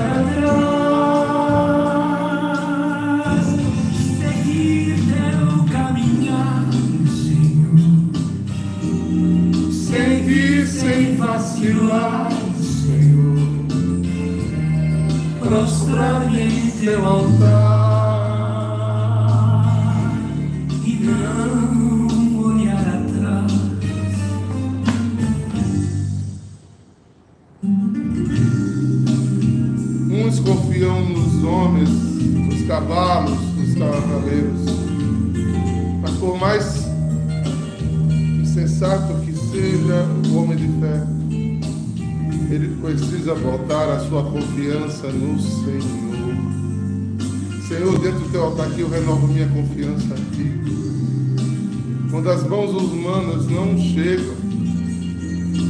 não aqui eu renovo minha confiança em ti. Quando as mãos humanas não chegam,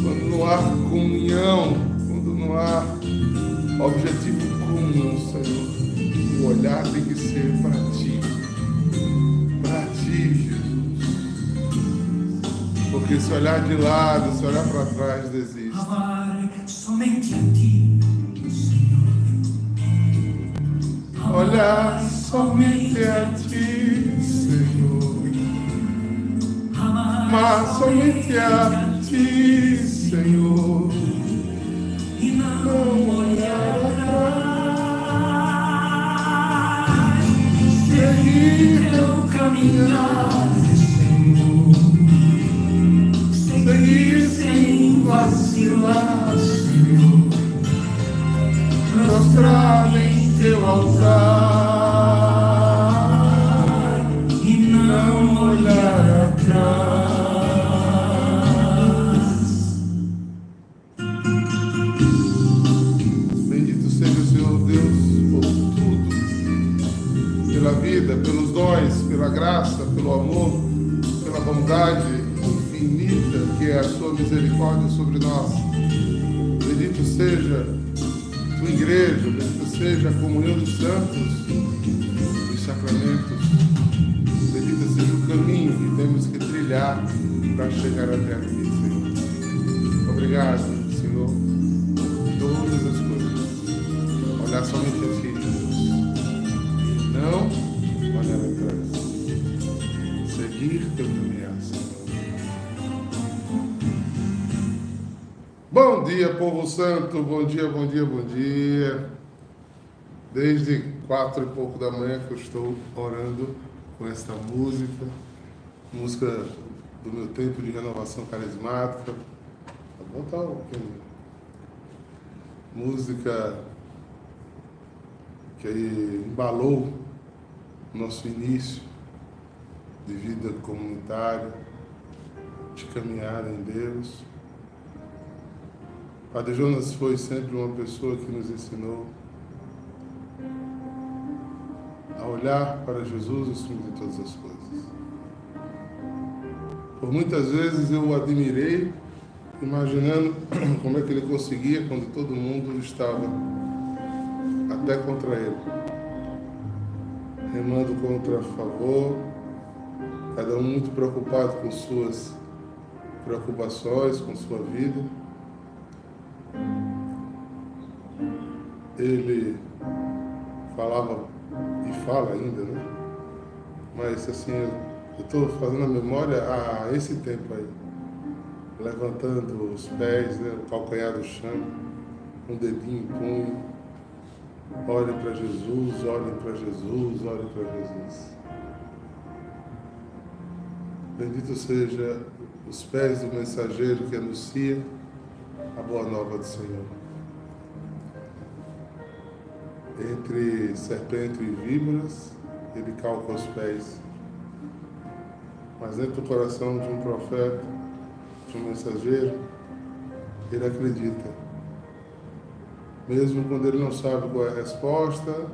quando não há comunhão, quando não há objetivo comum, Senhor, o olhar tem que ser para ti, para ti, Jesus. Porque se olhar de lado, se olhar para trás, desiste. Amar somente a ti, Senhor. Olhar somente a ti, Senhor. Mas somente a ti, Senhor. e não olhar atrás. Seguir teu caminhar, Senhor. Seguir sem vacilar, Senhor. Prostrar em teu altar pela graça, pelo amor, pela bondade infinita que é a sua misericórdia sobre nós. Bendito seja tua igreja, bendito seja a comunhão dos santos, os sacramentos. Bendito seja o caminho que temos que trilhar para chegar até aqui, Senhor. Obrigado, Bom dia, povo santo. Bom dia, bom dia, bom dia. Desde quatro e pouco da manhã que eu estou orando com esta música, música do meu tempo de renovação carismática. Vou botar um pouquinho música que embalou nosso início de vida comunitária, de caminhar em Deus. Padre Jonas foi sempre uma pessoa que nos ensinou a olhar para Jesus acima de todas as coisas. Por muitas vezes eu o admirei imaginando como é que ele conseguia quando todo mundo estava até contra ele, remando contra favor, cada um muito preocupado com suas preocupações, com sua vida. Ele falava e fala ainda, né? Mas assim, eu estou fazendo a memória a esse tempo aí levantando os pés, né, o calcanhar do chão, um dedinho em punho. Olhem para Jesus, olhem para Jesus, olhem para Jesus. Bendito seja os pés do mensageiro que anuncia a boa nova do Senhor. Entre serpente e víboras, ele calca os pés. Mas dentro do coração de um profeta, de um mensageiro, ele acredita. Mesmo quando ele não sabe qual é a resposta,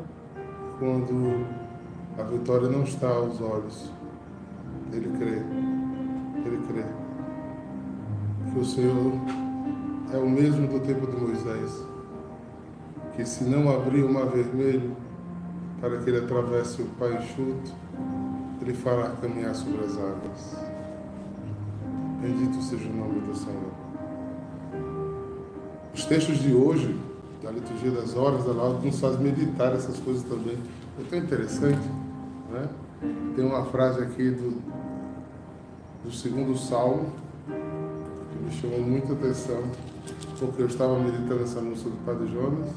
quando a vitória não está aos olhos. Ele crê. Ele crê. Que o Senhor é o mesmo do tempo de Moisés. Que se não abrir o mar vermelho para que ele atravesse o pai enxuto, ele fará caminhar sobre as águas. Bendito seja o nome do Senhor. Os textos de hoje, da liturgia das horas, da aula, nos faz meditar essas coisas também. É tão interessante, né? Tem uma frase aqui do, do segundo salmo que me chamou muita atenção, porque eu estava meditando essa música do Padre Jonas.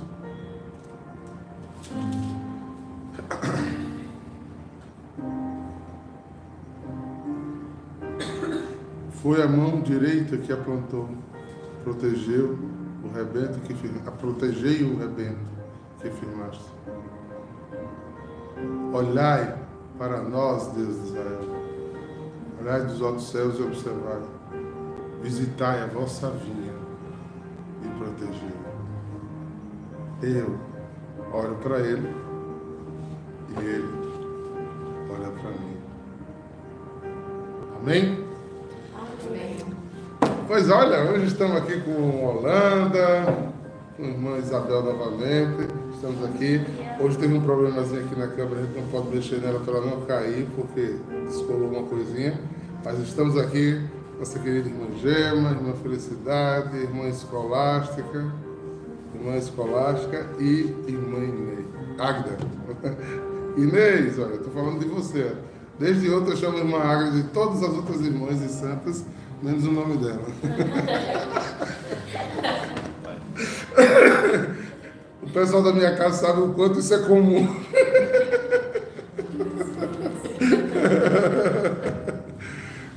Foi a mão direita que aplantou, protegeu o rebento que firmaste, protegei o rebento que firmaste. Olhai para nós, Deus de Israel. Olhai dos altos céus e observai. Visitai a vossa vinha e protegei. Eu olho para ele e ele olha para mim. Amém? Pois olha, hoje estamos aqui com Holanda, com a irmã Isabel novamente. Estamos aqui. Hoje teve um problemazinho aqui na câmera, a gente não pode mexer nela para ela não cair, porque descolou uma coisinha. Mas estamos aqui, nossa querida irmã Gema, irmã Felicidade, irmã Escolástica, irmã Escolástica e irmã Inês. Agda. Inês, olha, estou falando de você. Desde outra eu chamo a irmã Agda de todas as outras irmãs e santas menos o nome dela. o pessoal da minha casa sabe o quanto isso é comum.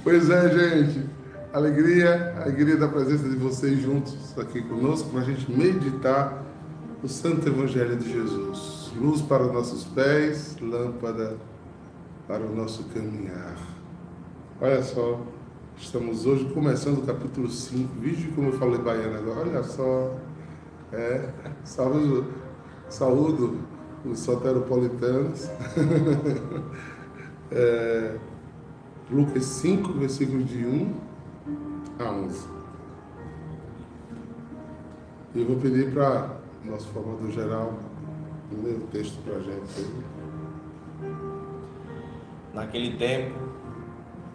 pois é, gente. Alegria, alegria da presença de vocês juntos aqui conosco para a gente meditar o Santo Evangelho de Jesus. Luz para os nossos pés, lâmpada para o nosso caminhar. Olha só, Estamos hoje começando o capítulo 5. Vídeo como eu falei baiano agora. Olha só. É, saúdo, saúdo os soteropolitanos. é, Lucas 5, versículos de 1 a 11. E eu vou pedir para nosso formador geral ler o texto para a gente. Naquele tempo,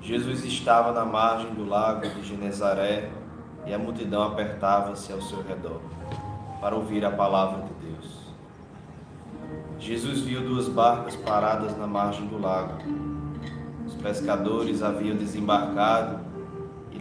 Jesus estava na margem do lago de Genezaré e a multidão apertava-se ao seu redor para ouvir a palavra de Deus. Jesus viu duas barcas paradas na margem do lago. Os pescadores haviam desembarcado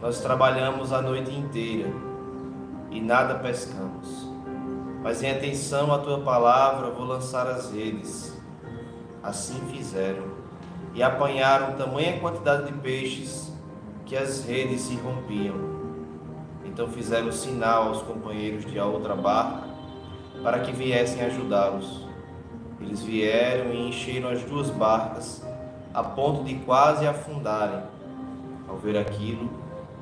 nós trabalhamos a noite inteira e nada pescamos. Mas em atenção à tua palavra vou lançar as redes. Assim fizeram e apanharam tamanha quantidade de peixes que as redes se rompiam. Então fizeram sinal aos companheiros de outra barca para que viessem ajudá-los. Eles vieram e encheram as duas barcas a ponto de quase afundarem. Ao ver aquilo,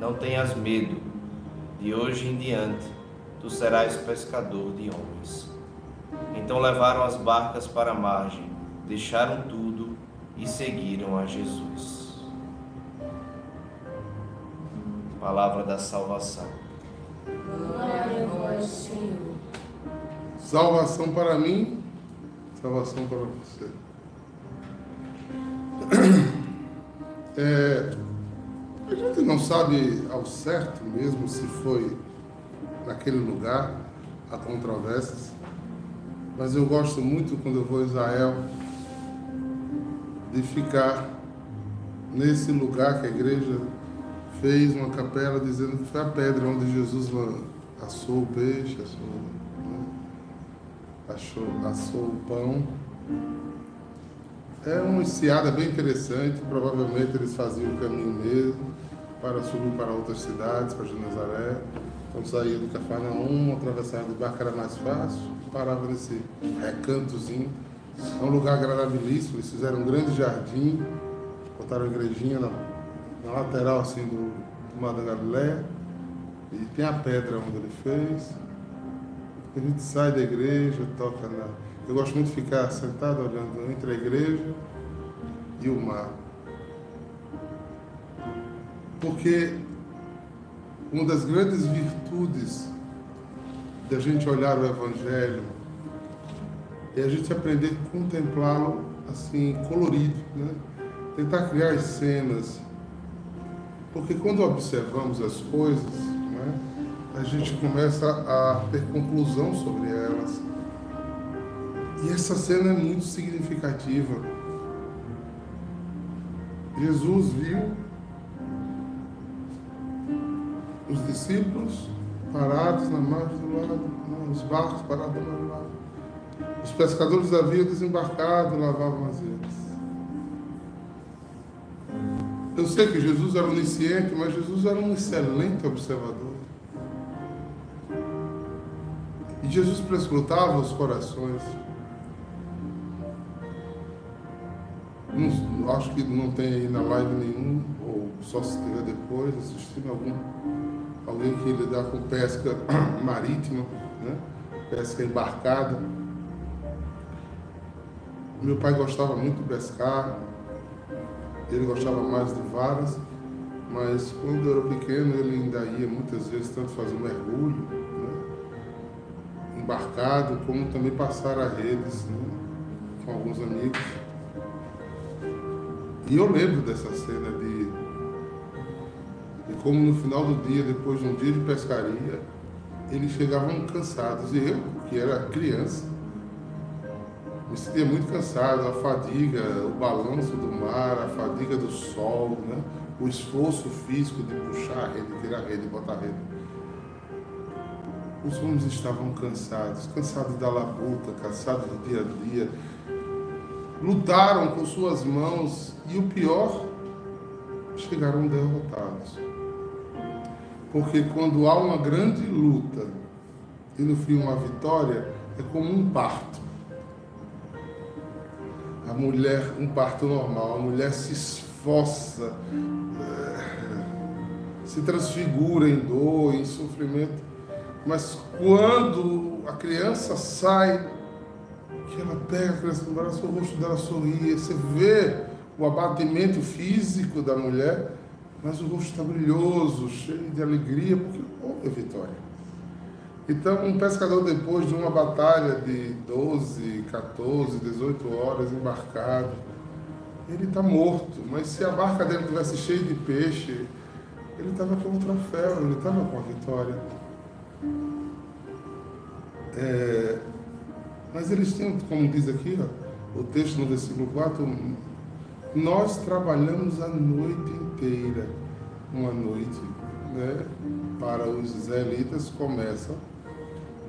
Não tenhas medo, de hoje em diante tu serás pescador de homens. Então levaram as barcas para a margem, deixaram tudo e seguiram a Jesus. Palavra da salvação. Glória a vós, Senhor. Salvação para mim, salvação para você. É, A gente não sabe ao certo mesmo se foi naquele lugar, há controvérsias, mas eu gosto muito quando eu vou a Israel de ficar nesse lugar que a igreja fez uma capela dizendo que foi a pedra onde Jesus assou o peixe, assou, né? assou, assou o pão. É uma enseada bem interessante, provavelmente eles faziam o caminho mesmo para subir para outras cidades, para Genezaré. Então saía do Cafarnaum, atravessava de barco era mais fácil, parava nesse recantozinho. É um lugar agradabilíssimo, eles fizeram um grande jardim, botaram a igrejinha na, na lateral assim do, do Mar da Galileia. E tem a pedra onde ele fez. A gente sai da igreja, toca na. Eu gosto muito de ficar sentado olhando entre a igreja e o mar. Porque uma das grandes virtudes da gente olhar o Evangelho é a gente aprender a contemplá-lo assim, colorido, né? tentar criar cenas. Porque quando observamos as coisas, né, a gente começa a ter conclusão sobre elas. E essa cena é muito significativa. Jesus viu os discípulos parados na margem do lago, os barcos parados no lago. Os pescadores haviam desembarcado e lavavam as redes. Eu sei que Jesus era onisciente, mas Jesus era um excelente observador. E Jesus prescrutava os corações. Não, acho que não tem aí na live nenhum, ou só se tiver depois, assistindo algum alguém que lidar com pesca marítima, né? pesca embarcada. Meu pai gostava muito de pescar, ele gostava mais de varas, mas quando eu era pequeno ele ainda ia muitas vezes tanto fazer mergulho, né? embarcado, como também passar a redes né? com alguns amigos. E eu lembro dessa cena de como no final do dia, depois de um dia de pescaria, eles chegavam cansados. E eu, que era criança, me sentia muito cansado. A fadiga, o balanço do mar, a fadiga do sol, né? o esforço físico de puxar a rede, tirar a rede, botar a rede. Os homens estavam cansados, cansados da labuta, cansados do dia a dia. Lutaram com suas mãos e o pior, chegaram derrotados. Porque quando há uma grande luta e no fim uma vitória, é como um parto. A mulher, um parto normal, a mulher se esforça, é, se transfigura em dor, em sofrimento. Mas quando a criança sai, ela pega a criança no braço, o rosto dela sorria, você vê o abatimento físico da mulher, mas o rosto está brilhoso, cheio de alegria, porque houve vitória. Então, um pescador, depois de uma batalha de 12, 14, 18 horas embarcado, ele está morto, mas se a barca dele tivesse cheia de peixe, ele estava com um troféu, ele estava com a vitória. É, mas eles tinham, como diz aqui, ó, o texto no versículo 4, nós trabalhamos a noite inteira. Uma noite, né? Para os israelitas começa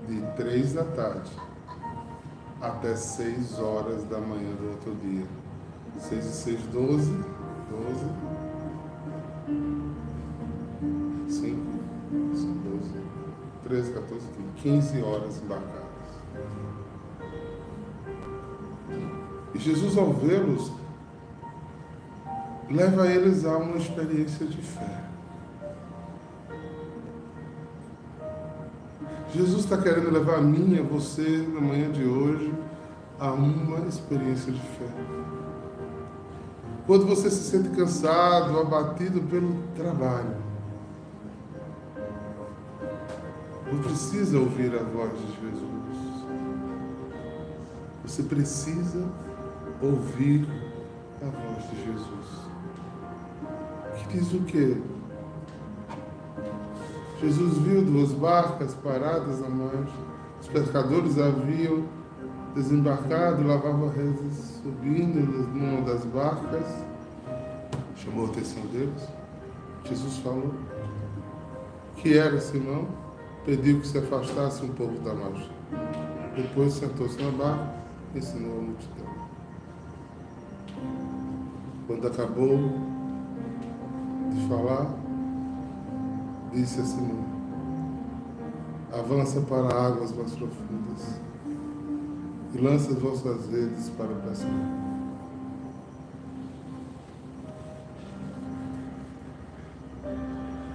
de três da tarde até seis horas da manhã do outro dia. Seis e seis, doze, doze, cinco, doze, treze, 14, quinze horas embarcadas. Jesus, ao vê-los, leva eles a uma experiência de fé. Jesus está querendo levar a mim e a você, na manhã de hoje, a uma experiência de fé. Quando você se sente cansado, abatido pelo trabalho, não precisa ouvir a voz de Jesus. Você precisa ouvir a voz de Jesus Diz o quê? Jesus viu duas barcas paradas à margem. Os pescadores haviam desembarcado, lavavam redes, subindo numa das barcas. Chamou a atenção deles. Jesus falou que era Simão, pediu que se afastasse um pouco da margem. Depois sentou-se na barca e ensinou a multidão. Quando acabou de falar, disse a Simão: Avança para águas mais profundas e lança as vossas redes para pescar.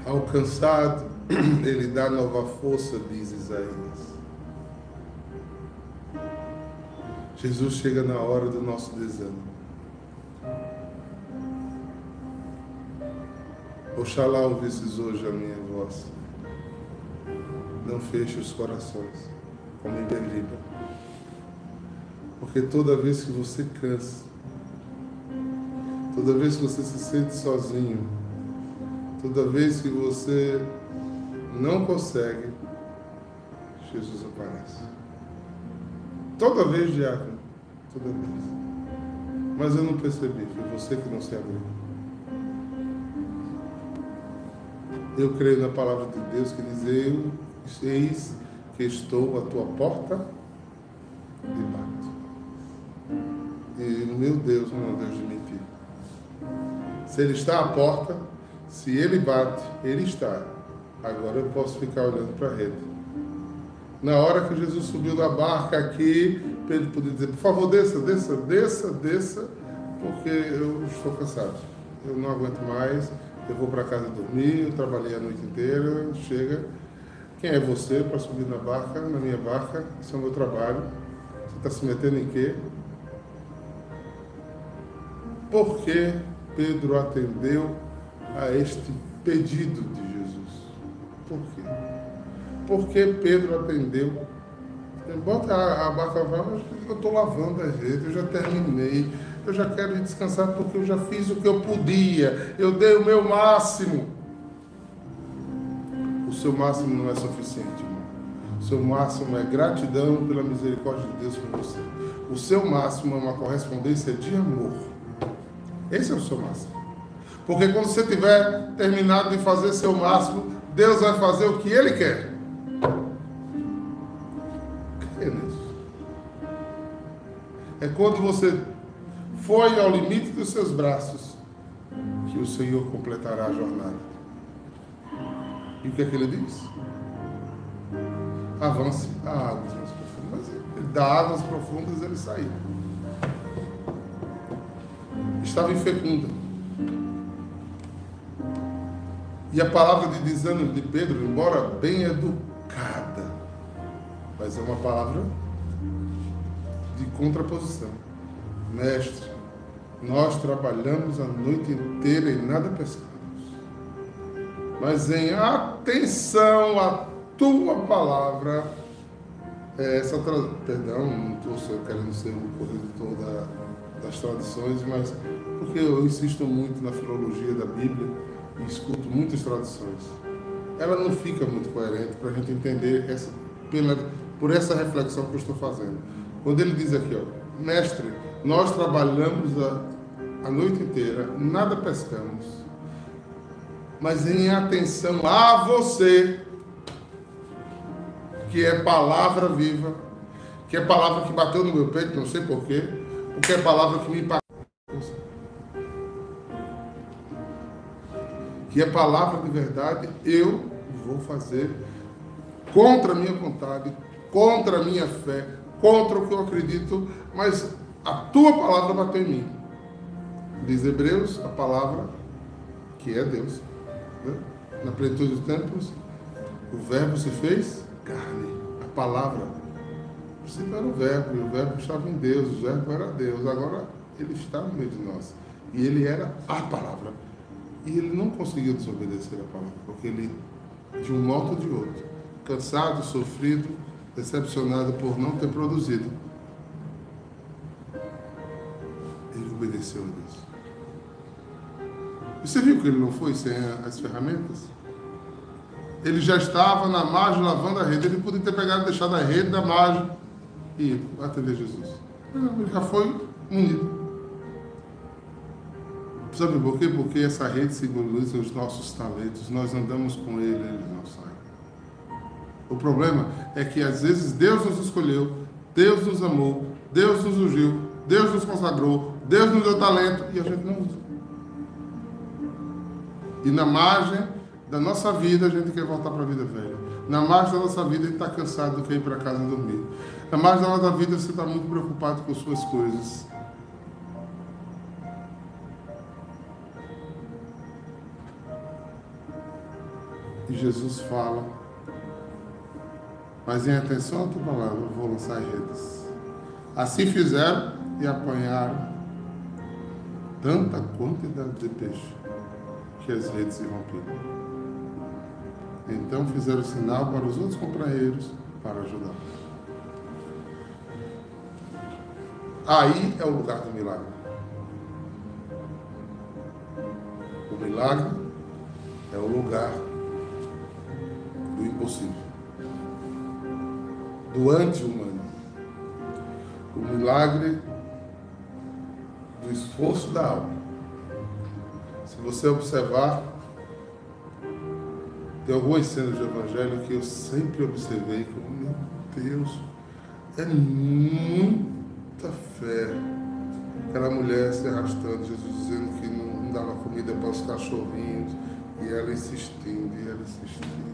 Alcançado, ele dá nova força, diz Isaías. Jesus chega na hora do nosso desânimo. Oxalá ouvisses hoje a minha voz. Não feche os corações, como em Beliba. Porque toda vez que você cansa, toda vez que você se sente sozinho, toda vez que você não consegue, Jesus aparece. Toda vez, diácono, toda vez. Mas eu não percebi, foi você que não se abriu. Eu creio na palavra de Deus que diz: Eu, eis que estou à tua porta e bato. E meu Deus não é um Deus de mentira. Se Ele está à porta, se Ele bate, Ele está. Agora eu posso ficar olhando para a rede. Na hora que Jesus subiu da barca aqui, Pedro podia dizer: Por favor, desça, desça, desça, desça, porque eu estou cansado. Eu não aguento mais eu vou para casa dormir, eu trabalhei a noite inteira, chega. Quem é você para subir na barca, na minha barca? Isso é o meu trabalho. Você está se metendo em quê? Por que Pedro atendeu a este pedido de Jesus? Por quê? Porque Pedro atendeu. Bota a, a barca, eu estou lavando a rede, eu já terminei eu já quero descansar porque eu já fiz o que eu podia, eu dei o meu máximo. O seu máximo não é suficiente, irmão. O seu máximo é gratidão pela misericórdia de Deus por você. O seu máximo é uma correspondência de amor. Esse é o seu máximo. Porque quando você tiver terminado de fazer seu máximo, Deus vai fazer o que Ele quer. É quando você foi ao limite dos seus braços que o Senhor completará a jornada. E o que é que ele diz? Avance a águas mais profundas. Mas da águas profundas ele saiu. Estava infecunda. E a palavra de desânimo de Pedro, embora bem educada, mas é uma palavra de contraposição. Mestre, nós trabalhamos a noite inteira e nada pescamos. Mas em atenção à tua palavra, é, essa tra... perdão, não estou querendo ser o corretor da, das traduções, mas porque eu insisto muito na filologia da Bíblia e escuto muitas traduções. Ela não fica muito coerente para a gente entender essa, pela, por essa reflexão que eu estou fazendo. Quando ele diz aqui, ó, mestre, nós trabalhamos a a noite inteira, nada pescamos. Mas em atenção a você, que é palavra viva, que é palavra que bateu no meu peito, não sei porquê, porque é palavra que me. Que é palavra de verdade, eu vou fazer contra a minha vontade, contra a minha fé, contra o que eu acredito, mas a tua palavra bateu em mim diz Hebreus, a palavra que é Deus. Né? Na plenitude dos tempos, o verbo se fez carne. A palavra. Princípio era o verbo, e o verbo estava em Deus, o verbo era Deus. Agora ele está no meio de nós. E ele era a palavra. E ele não conseguiu desobedecer a palavra, porque ele, de um modo ou de outro, cansado, sofrido, decepcionado por não ter produzido, obedeceu a Deus. Você viu que ele não foi sem as ferramentas? Ele já estava na margem lavando a rede. Ele podia ter pegado deixado a rede na margem e atender Jesus. Ele já foi unido. Sabe por quê? Porque essa rede simboliza os nossos talentos. Nós andamos com ele, ele não sai. O problema é que às vezes Deus nos escolheu, Deus nos amou, Deus nos ungiu, Deus nos consagrou, Deus nos deu talento e a gente não usa. E na margem da nossa vida, a gente quer voltar para a vida velha. Na margem da nossa vida, a gente está cansado de quer ir para casa dormir. Na margem da nossa vida, você está muito preocupado com suas coisas. E Jesus fala, mas em atenção à tua palavra, eu vou lançar redes. Assim fizeram e apanharam tanta quantidade de peixe que as redes se romperam. Então fizeram sinal para os outros companheiros para ajudar. Aí é o lugar do milagre. O milagre é o lugar do impossível, do anti-humano. O milagre esforço da alma. Se você observar, tem algumas cenas do Evangelho que eu sempre observei meu Deus, é muita fé. Aquela mulher se arrastando, Jesus dizendo que não, não dava comida para os cachorrinhos, e ela insistindo, e ela insistindo.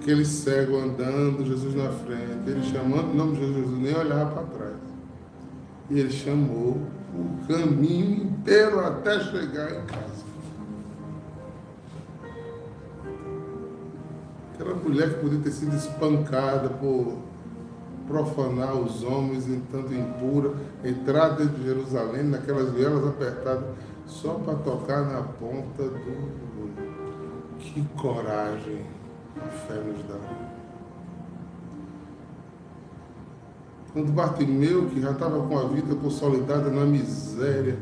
Aquele cego andando, Jesus na frente, ele chamando o nome de Jesus, nem olhava para trás. E ele chamou o caminho inteiro até chegar em casa. Aquela mulher que podia ter sido espancada por profanar os homens em tanto impura, entrar dentro de Jerusalém, naquelas vielas apertadas, só para tocar na ponta do. Que coragem a fé nos dá. Quando Bartimeu, que já estava com a vida consolidada na miséria,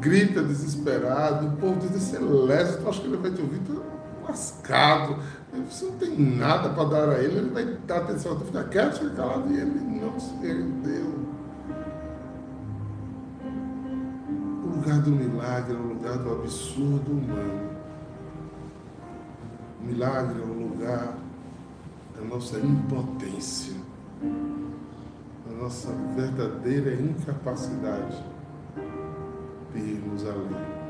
grita desesperado, o povo diz, esse é acho que ele vai ter ouvido lascado, você não tem nada para dar a ele, ele vai dar atenção, tu fica quieto, fica calado, e ele não se rendeu. O lugar do milagre é o lugar do absurdo humano. O milagre é o lugar da nossa impotência nossa verdadeira incapacidade de irmos além.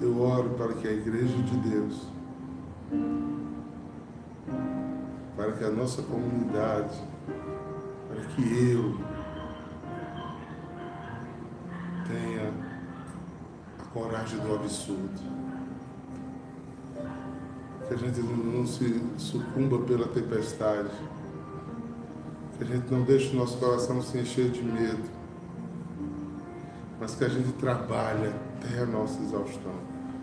Eu oro para que a Igreja de Deus, para que a nossa comunidade, para que eu tenha a coragem do absurdo que a gente não se sucumba pela tempestade, que a gente não deixe o nosso coração se encher de medo, mas que a gente trabalhe até a nossa exaustão,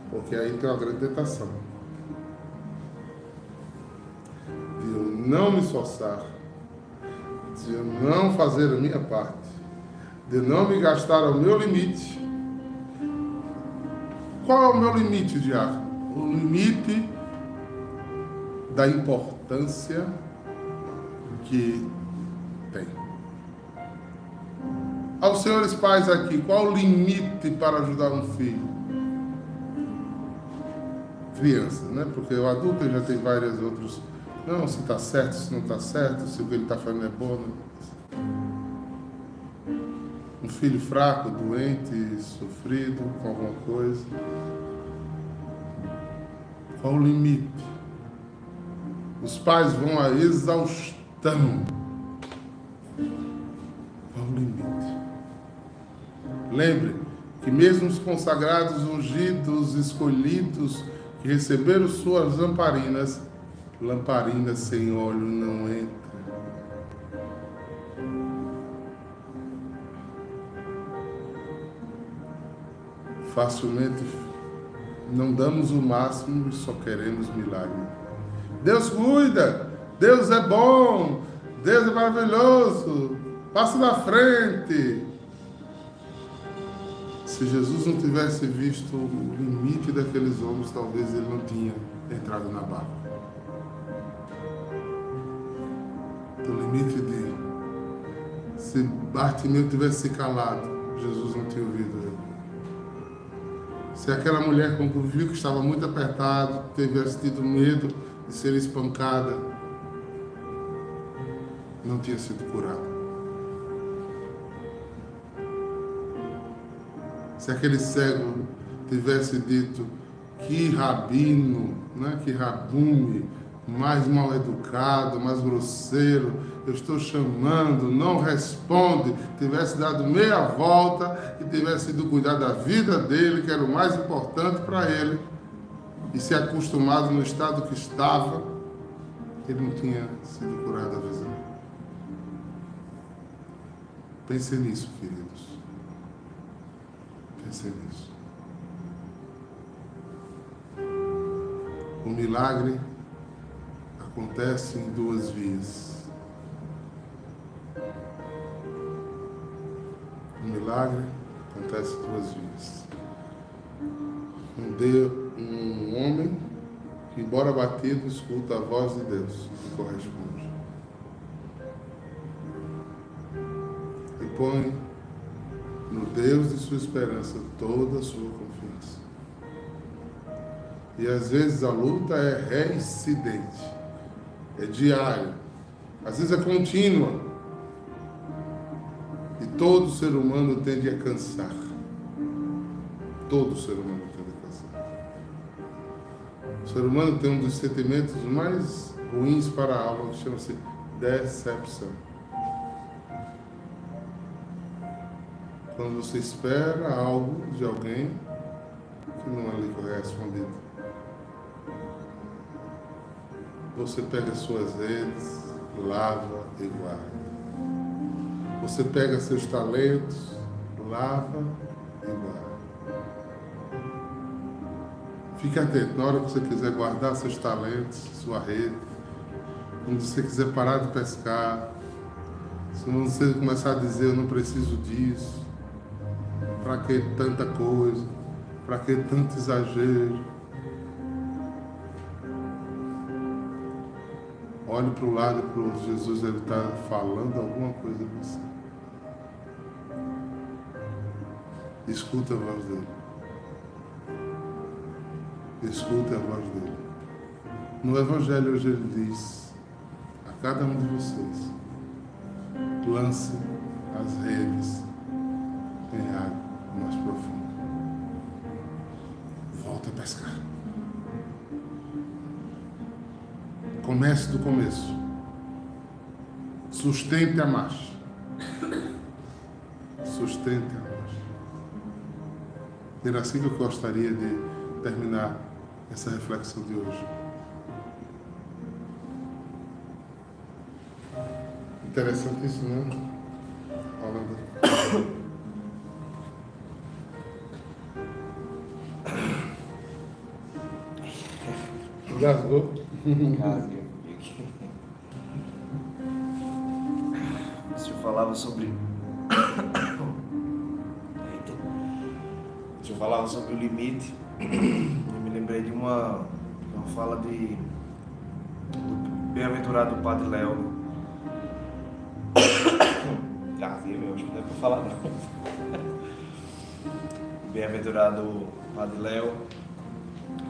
porque aí tem uma grande tentação. De eu não me esforçar, de eu não fazer a minha parte, de não me gastar ao meu limite. Qual é o meu limite, diácono? O limite da importância que tem. Aos senhores pais aqui, qual o limite para ajudar um filho? Criança, né? Porque o adulto já tem vários outros. Não, se está certo, se não está certo, se o que ele está fazendo é bom. Um filho fraco, doente, sofrido com alguma coisa. Qual o limite? Os pais vão à exaustão. Ao limite. Lembre que mesmo os consagrados, ungidos, escolhidos, que receberam suas lamparinas, lamparinas sem óleo não entram. Facilmente não damos o máximo e só queremos milagre. Deus cuida, Deus é bom, Deus é maravilhoso, passa na frente. Se Jesus não tivesse visto o limite daqueles homens, talvez ele não tinha entrado na barca. O limite de se Bartimeu tivesse se calado, Jesus não tinha ouvido ele. Se aquela mulher, quando viu que estava muito apertado, tivesse tido medo de ser espancada, não tinha sido curada. Se aquele cego tivesse dito que rabino, né, que rabume, mais mal educado, mais grosseiro, eu estou chamando, não responde, tivesse dado meia volta e tivesse ido cuidar da vida dele, que era o mais importante para ele, e se acostumado no estado que estava, ele não tinha sido curado a visão. Pense nisso, queridos. Pense nisso. O milagre acontece em duas vias. O milagre acontece em duas vias. Um, de, um homem que, embora batido, escuta a voz de Deus e corresponde. E põe no Deus de sua esperança toda a sua confiança. E às vezes a luta é reincidente, é diária, às vezes é contínua. E todo ser humano tende a cansar. Todo ser humano tende. O ser humano tem um dos sentimentos mais ruins para a alma, que chama-se decepção. Quando você espera algo de alguém que não lhe correspondido. Você pega suas redes, lava e guarda. Você pega seus talentos, lava e guarda. Fique atento, na hora que você quiser guardar seus talentos, sua rede, quando você quiser parar de pescar, se você começar a dizer eu não preciso disso, para que tanta coisa? Para que tanto exagero? Olhe para o lado para o Jesus, ele está falando alguma coisa para você. Escuta a voz dele. Escuta a voz dele. No Evangelho hoje ele diz a cada um de vocês, lance as redes em água mais profundo. Volta a pescar. Comece do começo. Sustente a marcha. Sustente a marcha. Era assim que eu gostaria de terminar essa reflexão de hoje. Interessante isso, né? Holanda. Engasgou? Se falava sobre. Se falava sobre o limite, de uma, fala de do bem-aventurado Padre Léo. Engasguei, meu, acho que não é pra falar não. Bem-aventurado Padre Léo,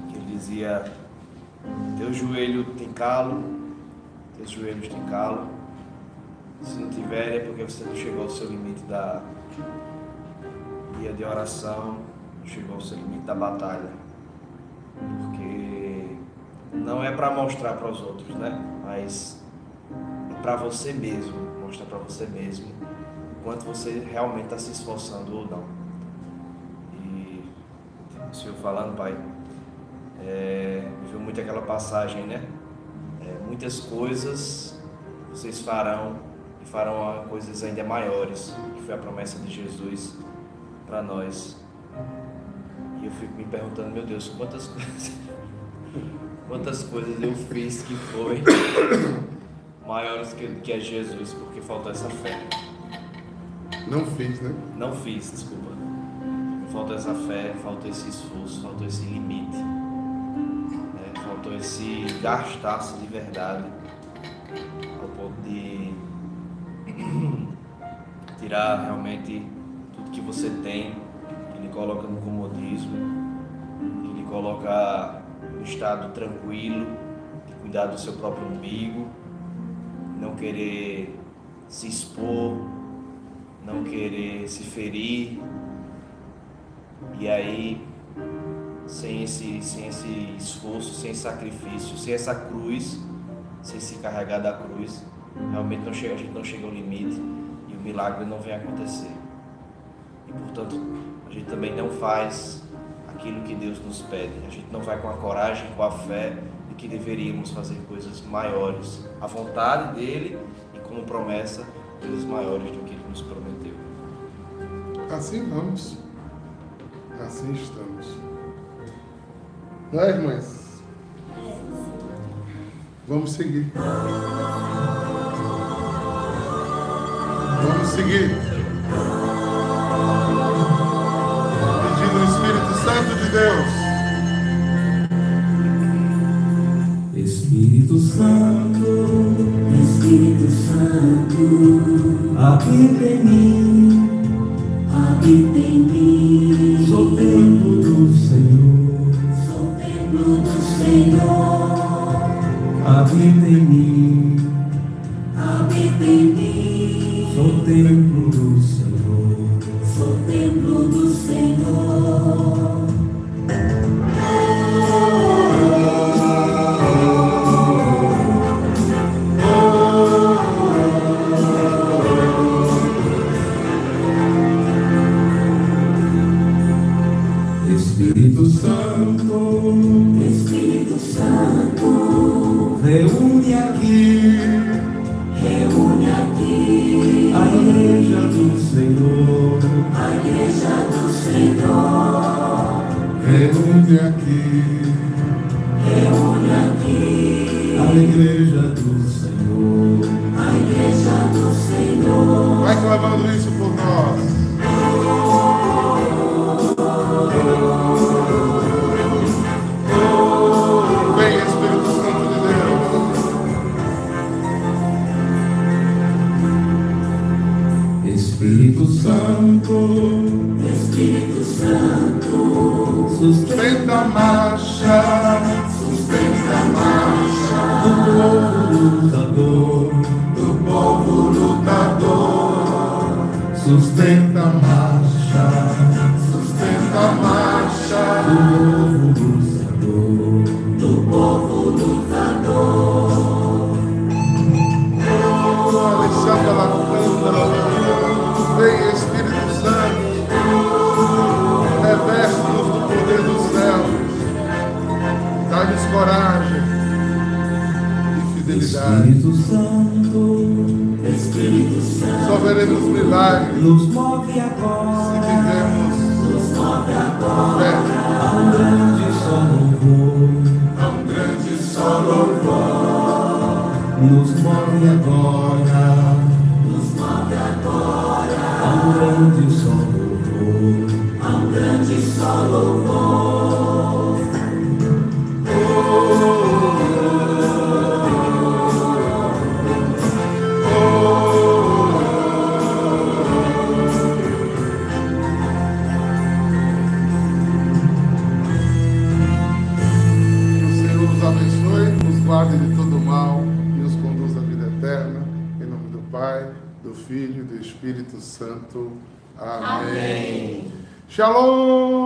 que ele dizia teu joelho tem calo, teus joelhos têm calo. Se não tiver, é porque você não chegou ao seu limite da dia de oração, chegou ao seu limite da batalha. Porque não é para mostrar para os outros, né? Mas para você mesmo, mostrar para você mesmo o quanto você realmente está se esforçando ou não. E o Senhor falando, Pai, é, viu muito aquela passagem, né? É, muitas coisas vocês farão e farão coisas ainda maiores, que foi a promessa de Jesus para nós. E eu fico me perguntando, meu Deus, quantas coisas, quantas coisas eu fiz que foi maiores que, que a Jesus, porque faltou essa fé. Não fiz, né? Não fiz, desculpa. faltou essa fé, faltou esse esforço, faltou esse limite, né? faltou esse gastar-se de verdade, ao ponto de tirar realmente tudo que você tem, que lhe coloca no comodismo, que lhe coloca no estado tranquilo, de cuidar do seu próprio umbigo, não querer se expor, não querer se ferir. E aí, sem esse, sem esse esforço, sem sacrifício, sem essa cruz, sem se carregar da cruz, realmente não chega, a gente não chega ao limite e o milagre não vem acontecer. E portanto, a gente também não faz aquilo que Deus nos pede. A gente não vai com a coragem, com a fé de que deveríamos fazer coisas maiores. A vontade dele e como promessa, coisas maiores do que ele nos prometeu. Assim vamos. Assim estamos. Não é, irmãs? Vamos seguir. Vamos seguir. Deus. Espírito Santo, Espírito Santo, habita em mim, habita em mim. Reúne aqui. reúne aqui a igreja do Senhor, a igreja do Senhor. Vai clamando isso por nós. Coragem e fidelidade. Espírito Santo, Espírito Santo, Só veremos milagres nos move se agora. vivemos Nos move agora fé. Espírito Santo. Amém. Shalom!